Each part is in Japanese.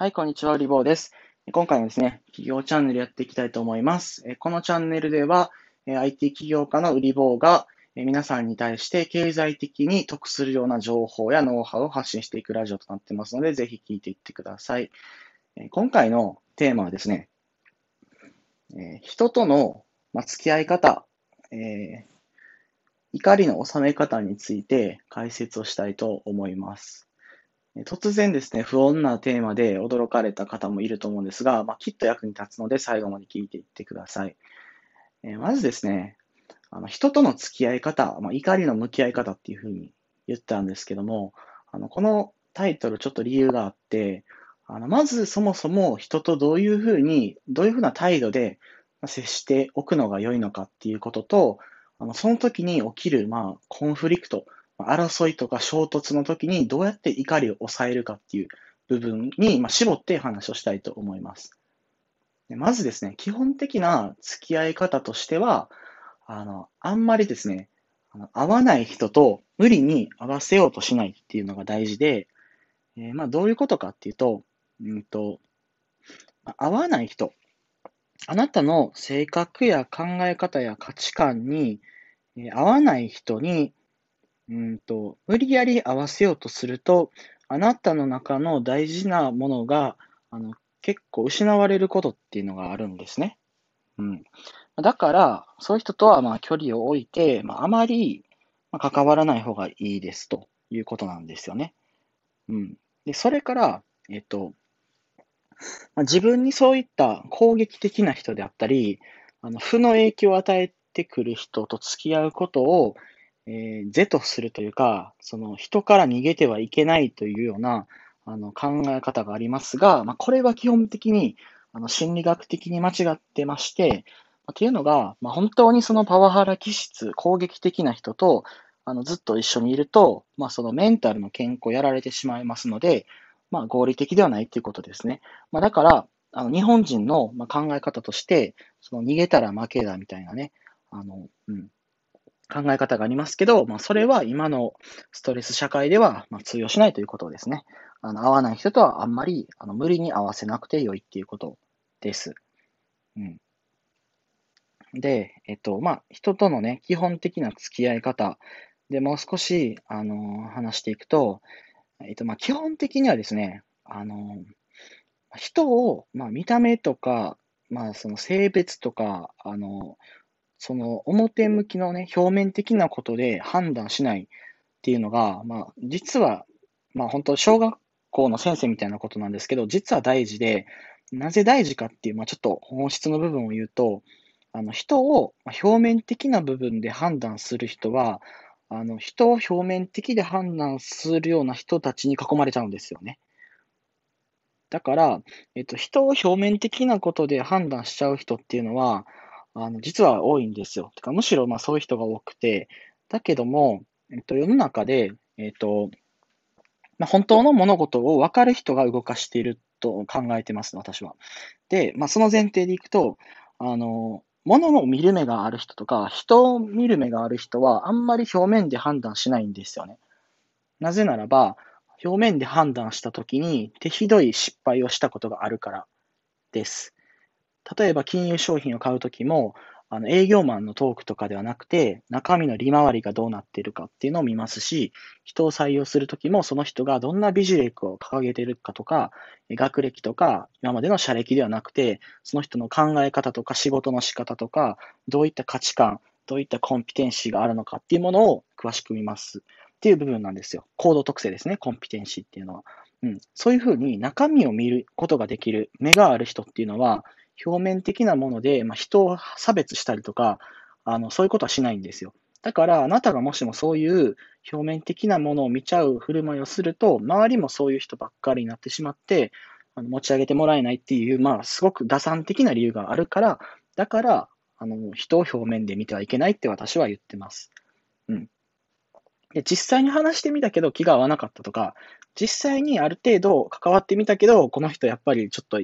はい、こんにちは、リボーです。今回もですね、企業チャンネルやっていきたいと思います。このチャンネルでは、IT 企業家の売り棒が皆さんに対して経済的に得するような情報やノウハウを発信していくラジオとなってますので、ぜひ聞いていってください。今回のテーマはですね、人との付き合い方、怒りの収め方について解説をしたいと思います。突然ですね、不穏なテーマで驚かれた方もいると思うんですが、まあ、きっと役に立つので最後まで聞いていってください。えー、まずですね、あの人との付き合い方、まあ、怒りの向き合い方っていうふうに言ったんですけども、あのこのタイトルちょっと理由があって、あのまずそもそも人とどういうふうに、どういうふうな態度で接しておくのが良いのかっていうことと、あのその時に起きる、まあ、コンフリクト、争いとか衝突の時にどうやって怒りを抑えるかっていう部分に、ま絞って話をしたいと思います。まずですね、基本的な付き合い方としては、あの、あんまりですね、あの合わない人と無理に合わせようとしないっていうのが大事で、えー、まあどういうことかっていうと、うんと、合わない人、あなたの性格や考え方や価値観に、え合わない人にうんと、無理やり合わせようとすると、あなたの中の大事なものが、あの、結構失われることっていうのがあるんですね。うん。だから、そういう人とは、まあ、距離を置いて、まあ、あまり、関わらない方がいいですということなんですよね。うん。で、それから、えっと、まあ、自分にそういった攻撃的な人であったり、あの負の影響を与えてくる人と付き合うことを、えー、是とするというか、その人から逃げてはいけないというようなあの考え方がありますが、まあ、これは基本的にあの心理学的に間違ってまして、っていうのが、まあ、本当にそのパワハラ気質、攻撃的な人とあのずっと一緒にいると、まあ、そのメンタルの健康をやられてしまいますので、まあ、合理的ではないということですね。まあ、だから、あの日本人の考え方として、その逃げたら負けだみたいなね、あの、うん、考え方がありますけど、まあ、それは今のストレス社会ではま通用しないということですね。あの合わない人とはあんまりあの無理に合わせなくてよいっていうことです。うん、で、えっと、まあ、人とのね、基本的な付き合い方でもう少し、あの話していくと、えっと、まあ、基本的にはですね、あの人を、まあ、見た目とか、まあ、その性別とか、あのその表向きのね、表面的なことで判断しないっていうのが、まあ、実は、まあ本当、小学校の先生みたいなことなんですけど、実は大事で、なぜ大事かっていう、まあちょっと本質の部分を言うと、あの人を表面的な部分で判断する人は、あの人を表面的で判断するような人たちに囲まれちゃうんですよね。だから、えっと、人を表面的なことで判断しちゃう人っていうのは、あの、実は多いんですよ。てか、むしろ、まあ、そういう人が多くて、だけども、えっと、世の中で、えっと、まあ、本当の物事を分かる人が動かしていると考えてます、私は。で、まあ、その前提でいくと、あの、物を見る目がある人とか、人を見る目がある人は、あんまり表面で判断しないんですよね。なぜならば、表面で判断したときに、手ひどい失敗をしたことがあるからです。例えば金融商品を買うときも、あの営業マンのトークとかではなくて、中身の利回りがどうなっているかっていうのを見ますし、人を採用するときも、その人がどんな美ジ力を掲げているかとか、学歴とか、今までの社歴ではなくて、その人の考え方とか仕事の仕方とか、どういった価値観、どういったコンピテンシーがあるのかっていうものを詳しく見ますっていう部分なんですよ。行動特性ですね、コンピテンシーっていうのは。うん、そういうふうに中身を見ることができる目がある人っていうのは、表面的なもので、まあ、人を差別したりとか、あのそういうことはしないんですよ。だから、あなたがもしもそういう表面的なものを見ちゃう振る舞いをすると、周りもそういう人ばっかりになってしまって、あの持ち上げてもらえないっていう、まあ、すごく打算的な理由があるから、だから、あの人を表面で見てはいけないって私は言ってます。うん。で、実際に話してみたけど気が合わなかったとか、実際にある程度関わってみたけど、この人やっぱりちょっと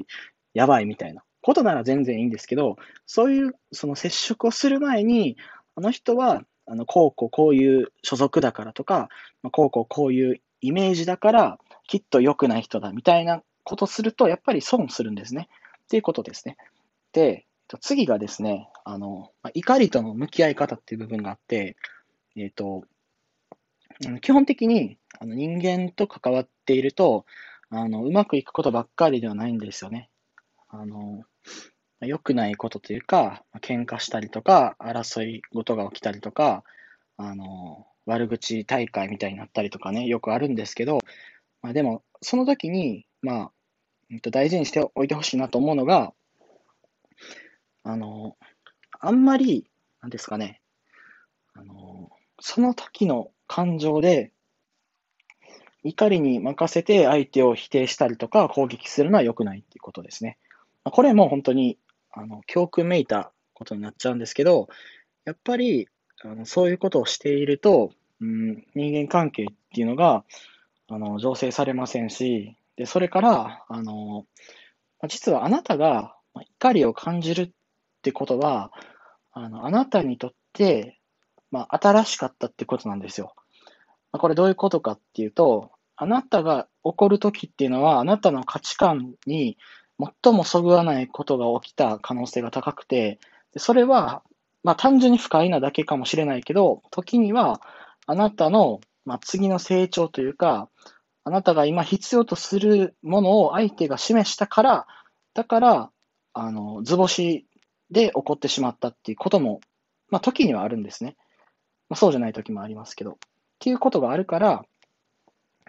やばいみたいな。ことなら全然いいんですけど、そういうその接触をする前に、あの人は、あの、こうこうこういう所属だからとか、こうこうこういうイメージだから、きっと良くない人だみたいなことすると、やっぱり損するんですね。っていうことですね。で、次がですね、あの、怒りとの向き合い方っていう部分があって、えっ、ー、と、基本的にあの人間と関わっていると、あの、うまくいくことばっかりではないんですよね。あの、良くないことというか、喧嘩したりとか、争い事が起きたりとか、あの、悪口大会みたいになったりとかね、よくあるんですけど、まあ、でも、その時に、まあ、大事にしておいてほしいなと思うのが、あの、あんまり、なんですかね、あの、その時の感情で、怒りに任せて相手を否定したりとか攻撃するのは良くないっていうことですね。まこれも本当にあの教訓めいたことになっちゃうんですけど、やっぱりあのそういうことをしていると、うん、人間関係っていうのがあの醸成されませんし、でそれからあの実はあなたが怒りを感じるってことは、あのあなたにとって、まあ、新しかったってことなんですよ。まこれどういうことかっていうと、あなたが怒るときっていうのは、あなたの価値観に最もそぐわないことが起きた可能性が高くて、それは、まあ単純に不快なだけかもしれないけど、時にはあなたの、まあ、次の成長というか、あなたが今必要とするものを相手が示したから、だから、あの、図星で起こってしまったっていうことも、まあ時にはあるんですね。まあそうじゃない時もありますけど。っていうことがあるから、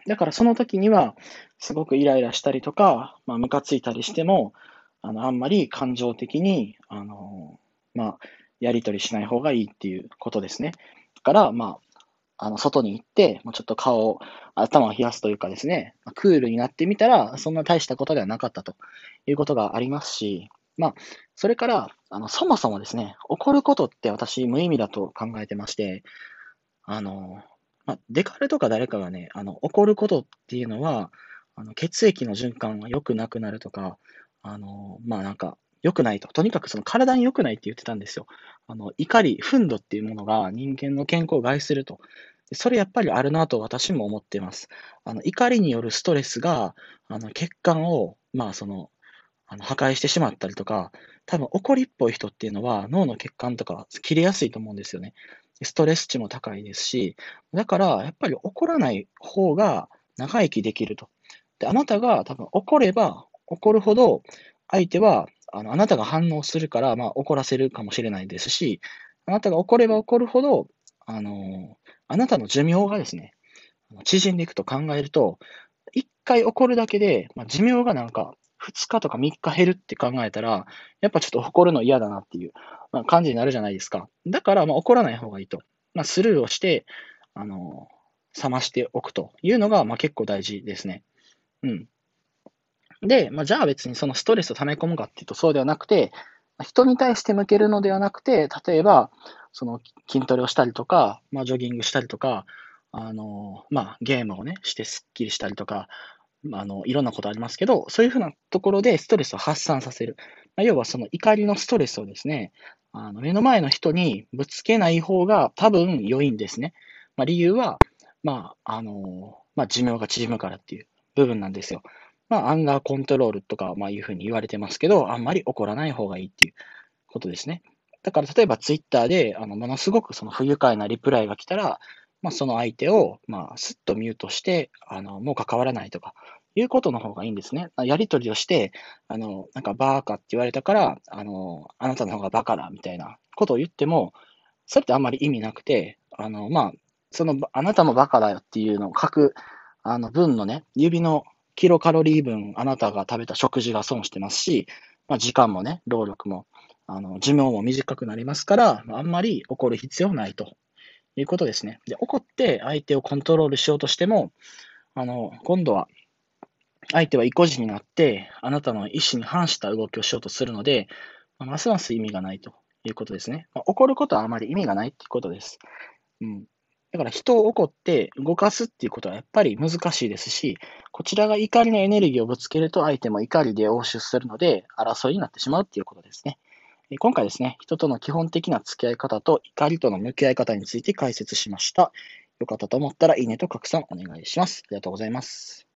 だからその時には、すごくイライラしたりとか、まあ、ムカついたりしても、あの、あんまり感情的に、あの、まあ、やり取りしない方がいいっていうことですね。だから、まあ、あの、外に行って、もうちょっと顔を、頭を冷やすというかですね、クールになってみたら、そんな大したことではなかったということがありますし、まあ、それから、あの、そもそもですね、怒ることって私無意味だと考えてまして、あの、まあ、デカルとか誰かがね、あの、怒ることっていうのは、あの血液の循環が良くなくなるとか、あの、まあなんか、良くないと。とにかくその体に良くないって言ってたんですよ。あの、怒り、憤怒っていうものが人間の健康を害すると。それやっぱりあるなと私も思っています。あの、怒りによるストレスが、あの、血管を、まあその、あの破壊してしまったりとか、多分怒りっぽい人っていうのは脳の血管とか切れやすいと思うんですよね。ストレス値も高いですし、だからやっぱり怒らない方が長生きできると。で、あなたが多分怒れば怒るほど相手はあのあなたが反応するから、まあ、怒らせるかもしれないですし、あなたが怒れば怒るほど、あのあなたの寿命がですね、縮んでいくと考えると、一回怒るだけで、まあ、寿命がなんか2日とか3日減るって考えたら、やっぱちょっと怒るの嫌だなっていう、まあ、感じになるじゃないですか。だから、まあ、怒らない方がいいと。まあ、スルーをして、あの、冷ましておくというのが、まあ、結構大事ですね。うん。で、まあ、じゃあ別にそのストレスを溜め込むかっていうとそうではなくて、人に対して向けるのではなくて、例えば、その筋トレをしたりとか、まあ、ジョギングしたりとか、あの、まあ、ゲームをね、してスッキリしたりとか、あの、いろんなことありますけど、そういうふうなところでストレスを発散させる。まあ、要はその怒りのストレスをですね、あの目の前の人にぶつけない方が多分良いんですね。まあ、理由は、まあ、あの、まあ、寿命が縮むからっていう部分なんですよ。まあ、アンガーコントロールとか、まあ、いうふうに言われてますけど、あんまり怒らない方がいいっていうことですね。だから、例えばツイッターで、あの、ものすごくその不愉快なリプライが来たら、まあ、その相手を、まあ、すっとミュートして、あの、もう関わらないとか、いうことの方がいいんですね。やりとりをして、あの、なんかバーカって言われたから、あの、あなたの方がバカだ、みたいなことを言っても、それってあんまり意味なくて、あの、まあ、その、あなたもバカだよっていうのを書く、あの、分のね、指のキロカロリー分、あなたが食べた食事が損してますし、まあ、時間もね、労力も、あの、寿命も短くなりますから、あんまり怒る必要ないということですね。で、怒って相手をコントロールしようとしても、あの、今度は相手は意固地になって、あなたの意思に反した動きをしようとするので、ますます意味がないということですね。まあ、怒ることはあまり意味がないということです。うん。だから人を怒って動かすっていうことはやっぱり難しいですし、こちらが怒りのエネルギーをぶつけると相手も怒りで応酬するので、争いになってしまうっていうことですね。今回ですね、人との基本的な付き合い方と怒りとの向き合い方について解説しました。よかったと思ったらいいねと拡散お願いします。ありがとうございます。